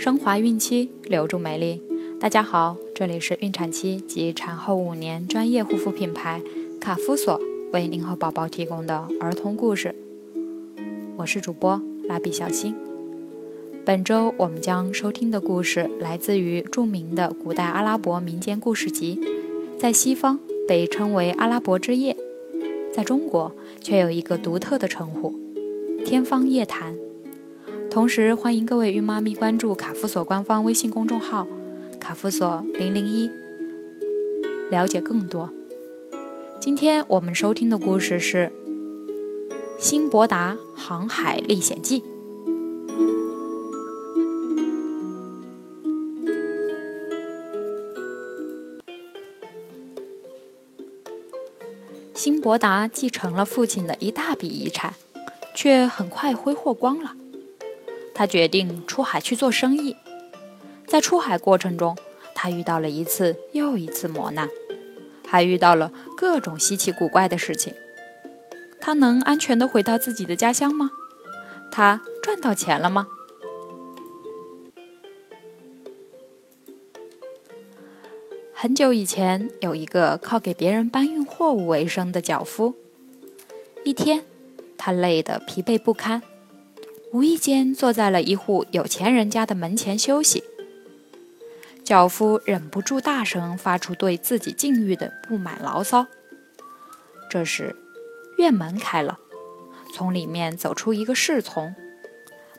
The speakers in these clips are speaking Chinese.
升华孕期，留住美丽。大家好，这里是孕产期及产后五年专业护肤品牌卡夫索为您和宝宝提供的儿童故事。我是主播蜡笔小新。本周我们将收听的故事来自于著名的古代阿拉伯民间故事集，在西方被称为《阿拉伯之夜》，在中国却有一个独特的称呼——《天方夜谭》。同时，欢迎各位孕妈咪关注卡夫索官方微信公众号“卡夫索零零一”，了解更多。今天我们收听的故事是《辛伯达航海历险记》。辛伯达继承了父亲的一大笔遗产，却很快挥霍光了。他决定出海去做生意，在出海过程中，他遇到了一次又一次磨难，还遇到了各种稀奇古怪的事情。他能安全的回到自己的家乡吗？他赚到钱了吗？很久以前，有一个靠给别人搬运货物为生的脚夫。一天，他累得疲惫不堪。无意间坐在了一户有钱人家的门前休息，脚夫忍不住大声发出对自己境遇的不满牢骚。这时，院门开了，从里面走出一个侍从，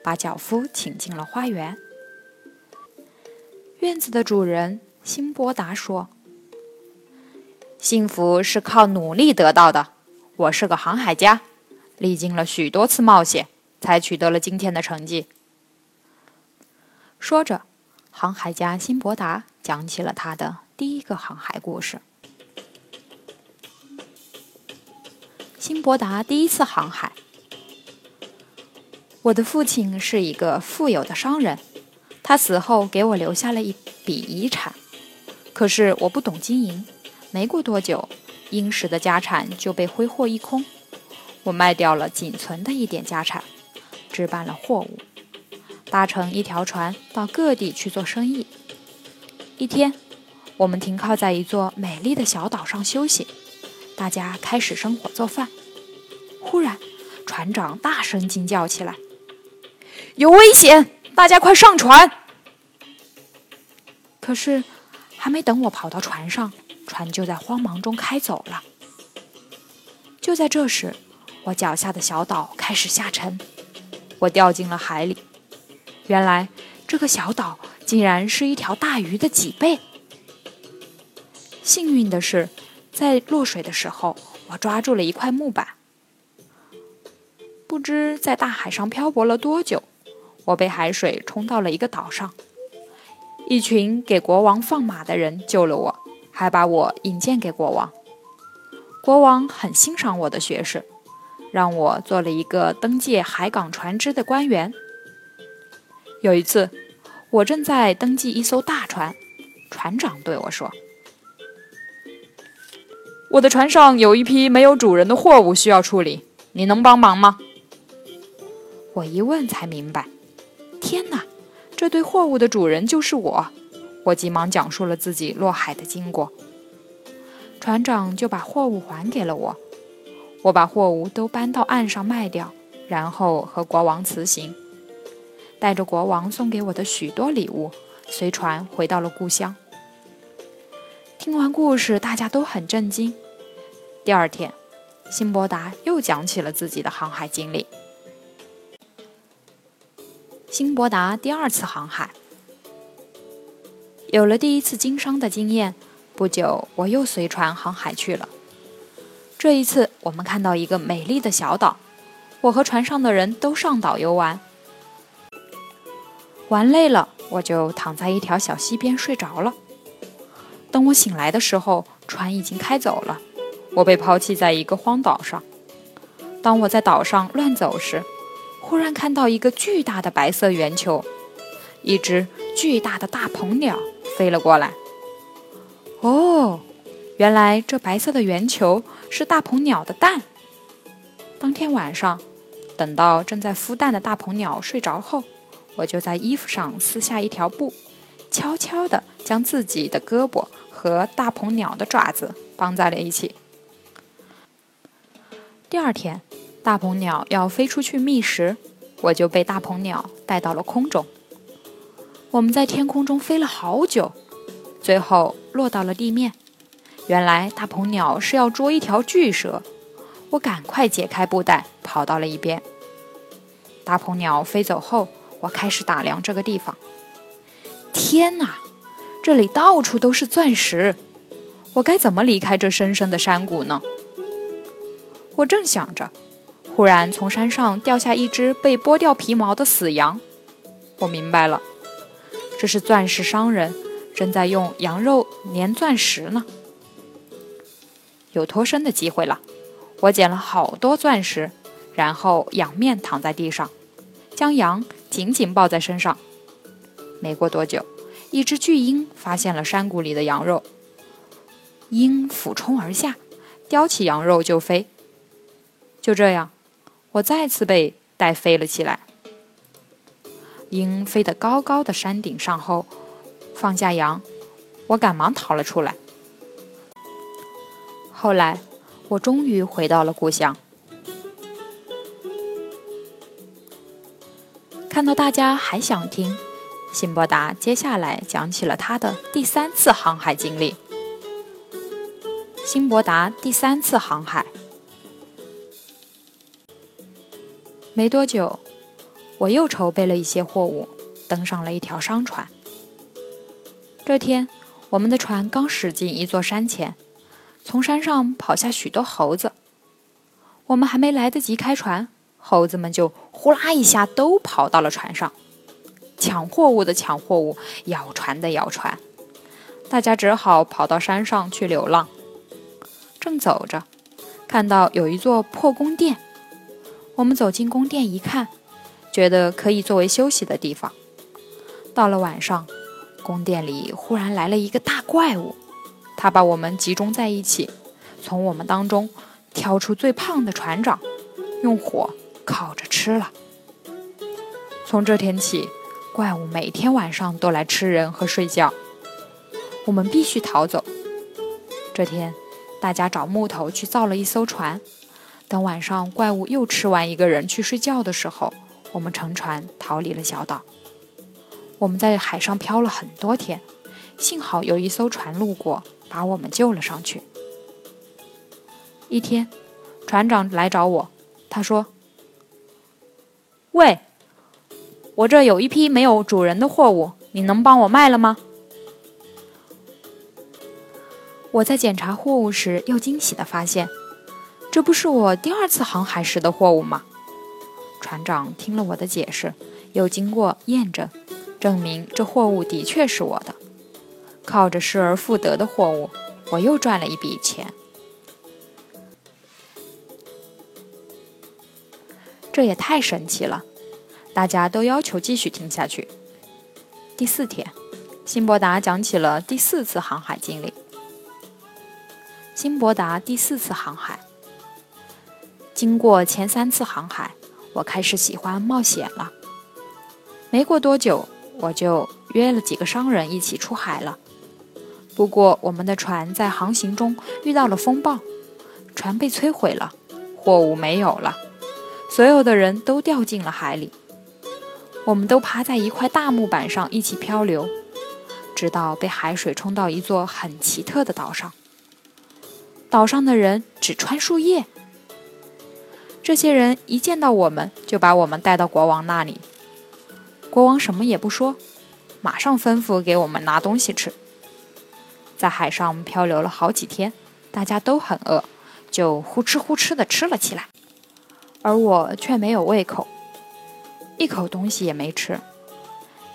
把脚夫请进了花园。院子的主人辛伯达说：“幸福是靠努力得到的。我是个航海家，历经了许多次冒险。”才取得了今天的成绩。说着，航海家辛伯达讲起了他的第一个航海故事。辛伯达第一次航海。我的父亲是一个富有的商人，他死后给我留下了一笔遗产。可是我不懂经营，没过多久，殷实的家产就被挥霍一空。我卖掉了仅存的一点家产。置办了货物，搭乘一条船到各地去做生意。一天，我们停靠在一座美丽的小岛上休息，大家开始生火做饭。忽然，船长大声惊叫起来：“有危险！大家快上船！”可是，还没等我跑到船上，船就在慌忙中开走了。就在这时，我脚下的小岛开始下沉。我掉进了海里，原来这个小岛竟然是一条大鱼的几倍。幸运的是，在落水的时候，我抓住了一块木板。不知在大海上漂泊了多久，我被海水冲到了一个岛上。一群给国王放马的人救了我，还把我引荐给国王。国王很欣赏我的学识。让我做了一个登记海港船只的官员。有一次，我正在登记一艘大船，船长对我说：“我的船上有一批没有主人的货物需要处理，你能帮忙吗？”我一问才明白，天哪，这堆货物的主人就是我！我急忙讲述了自己落海的经过，船长就把货物还给了我。我把货物都搬到岸上卖掉，然后和国王辞行，带着国王送给我的许多礼物，随船回到了故乡。听完故事，大家都很震惊。第二天，辛伯达又讲起了自己的航海经历。辛伯达第二次航海，有了第一次经商的经验，不久我又随船航海去了。这一次，我们看到一个美丽的小岛，我和船上的人都上岛游玩。玩累了，我就躺在一条小溪边睡着了。等我醒来的时候，船已经开走了，我被抛弃在一个荒岛上。当我在岛上乱走时，忽然看到一个巨大的白色圆球，一只巨大的大鹏鸟飞了过来。哦。原来这白色的圆球是大鹏鸟的蛋。当天晚上，等到正在孵蛋的大鹏鸟睡着后，我就在衣服上撕下一条布，悄悄地将自己的胳膊和大鹏鸟的爪子绑在了一起。第二天，大鹏鸟要飞出去觅食，我就被大鹏鸟带到了空中。我们在天空中飞了好久，最后落到了地面。原来大鹏鸟是要捉一条巨蛇，我赶快解开布袋，跑到了一边。大鹏鸟飞走后，我开始打量这个地方。天哪，这里到处都是钻石！我该怎么离开这深深的山谷呢？我正想着，忽然从山上掉下一只被剥掉皮毛的死羊。我明白了，这是钻石商人正在用羊肉粘钻石呢。有脱身的机会了，我捡了好多钻石，然后仰面躺在地上，将羊紧紧抱在身上。没过多久，一只巨鹰发现了山谷里的羊肉，鹰俯冲而下，叼起羊肉就飞。就这样，我再次被带飞了起来。鹰飞得高高的山顶上后，放下羊，我赶忙逃了出来。后来，我终于回到了故乡。看到大家还想听，辛伯达接下来讲起了他的第三次航海经历。辛伯达第三次航海。没多久，我又筹备了一些货物，登上了一条商船。这天，我们的船刚驶进一座山前，从山上跑下许多猴子。我们还没来得及开船，猴子们就呼啦一下都跑到了船上，抢货物的抢货物，咬船的咬船。大家只好跑到山上去流浪。正走着，看到有一座破宫殿。我们走进宫殿一看，觉得可以作为休息的地方。到了晚上，宫殿里忽然来了一个大怪物，他把我们集中在一起，从我们当中挑出最胖的船长，用火烤着吃了。从这天起，怪物每天晚上都来吃人和睡觉，我们必须逃走。这天，大家找木头去造了一艘船。等晚上怪物又吃完一个人去睡觉的时候，我们乘船逃离了小岛。我们在海上漂了很多天，幸好有一艘船路过，把我们救了上去。一天，船长来找我，他说：“喂，我这有一批没有主人的货物，你能帮我卖了吗？”我在检查货物时，又惊喜地发现。这不是我第二次航海时的货物吗？船长听了我的解释，又经过验证，证明这货物的确是我的。靠着失而复得的货物，我又赚了一笔钱。这也太神奇了！大家都要求继续听下去。第四天，辛伯达讲起了第四次航海经历。辛伯达第四次航海。经过前三次航海，我开始喜欢冒险了。没过多久，我就约了几个商人一起出海了。不过，我们的船在航行中遇到了风暴，船被摧毁了，货物没有了，所有的人都掉进了海里。我们都趴在一块大木板上一起漂流，直到被海水冲到一座很奇特的岛上。岛上的人只穿树叶。这些人一见到我们，就把我们带到国王那里。国王什么也不说，马上吩咐给我们拿东西吃。在海上漂流了好几天，大家都很饿，就呼哧呼哧地吃了起来。而我却没有胃口，一口东西也没吃。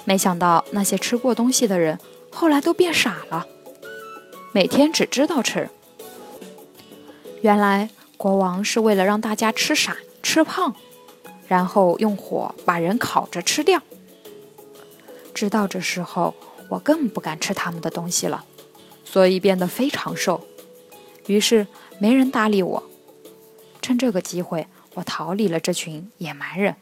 没想到那些吃过东西的人，后来都变傻了，每天只知道吃。原来。国王是为了让大家吃傻、吃胖，然后用火把人烤着吃掉。知道这时候，我更不敢吃他们的东西了，所以变得非常瘦。于是没人搭理我。趁这个机会，我逃离了这群野蛮人。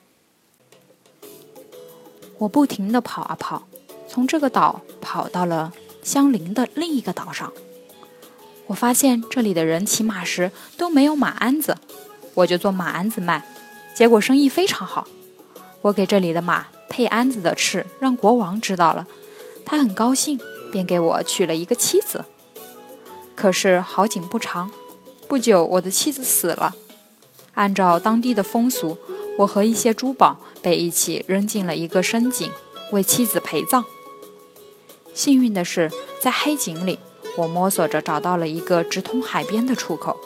我不停地跑啊跑，从这个岛跑到了相邻的另一个岛上。我发现这里的人骑马时都没有马鞍子，我就做马鞍子卖，结果生意非常好。我给这里的马配鞍子的事让国王知道了，他很高兴，便给我娶了一个妻子。可是好景不长，不久我的妻子死了。按照当地的风俗，我和一些珠宝被一起扔进了一个深井，为妻子陪葬。幸运的是，在黑井里，我摸索着找到了一个直通海边的出口。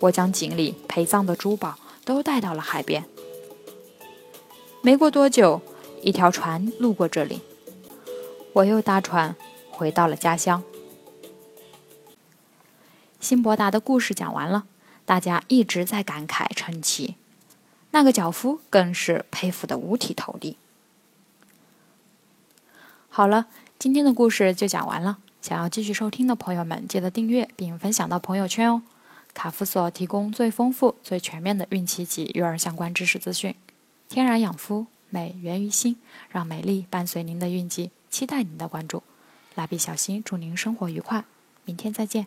我将井里陪葬的珠宝都带到了海边。没过多久，一条船路过这里，我又搭船回到了家乡。辛伯达的故事讲完了，大家一直在感慨称奇，那个脚夫更是佩服的五体投地。好了，今天的故事就讲完了。想要继续收听的朋友们，记得订阅并分享到朋友圈哦。卡夫所提供最丰富、最全面的孕期及育儿相关知识资讯。天然养肤，美源于心，让美丽伴随您的孕期，期待您的关注。蜡笔小新祝您生活愉快，明天再见。